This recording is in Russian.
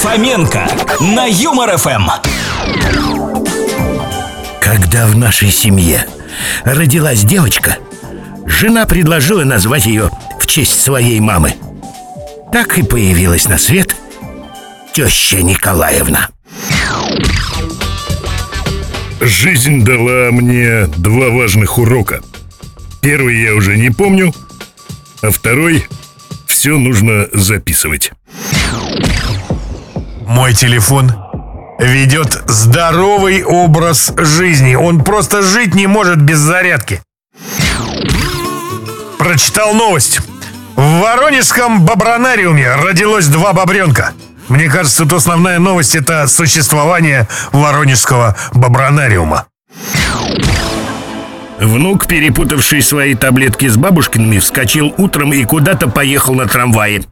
Фоменко на Юмор ФМ. Когда в нашей семье родилась девочка, жена предложила назвать ее в честь своей мамы. Так и появилась на свет теща Николаевна. Жизнь дала мне два важных урока. Первый я уже не помню, а второй все нужно записывать. Мой телефон ведет здоровый образ жизни. Он просто жить не может без зарядки. Прочитал новость. В Воронежском бобронариуме родилось два бобренка. Мне кажется, тут основная новость это существование Воронежского бобронариума. Внук, перепутавший свои таблетки с бабушкиными, вскочил утром и куда-то поехал на трамвае.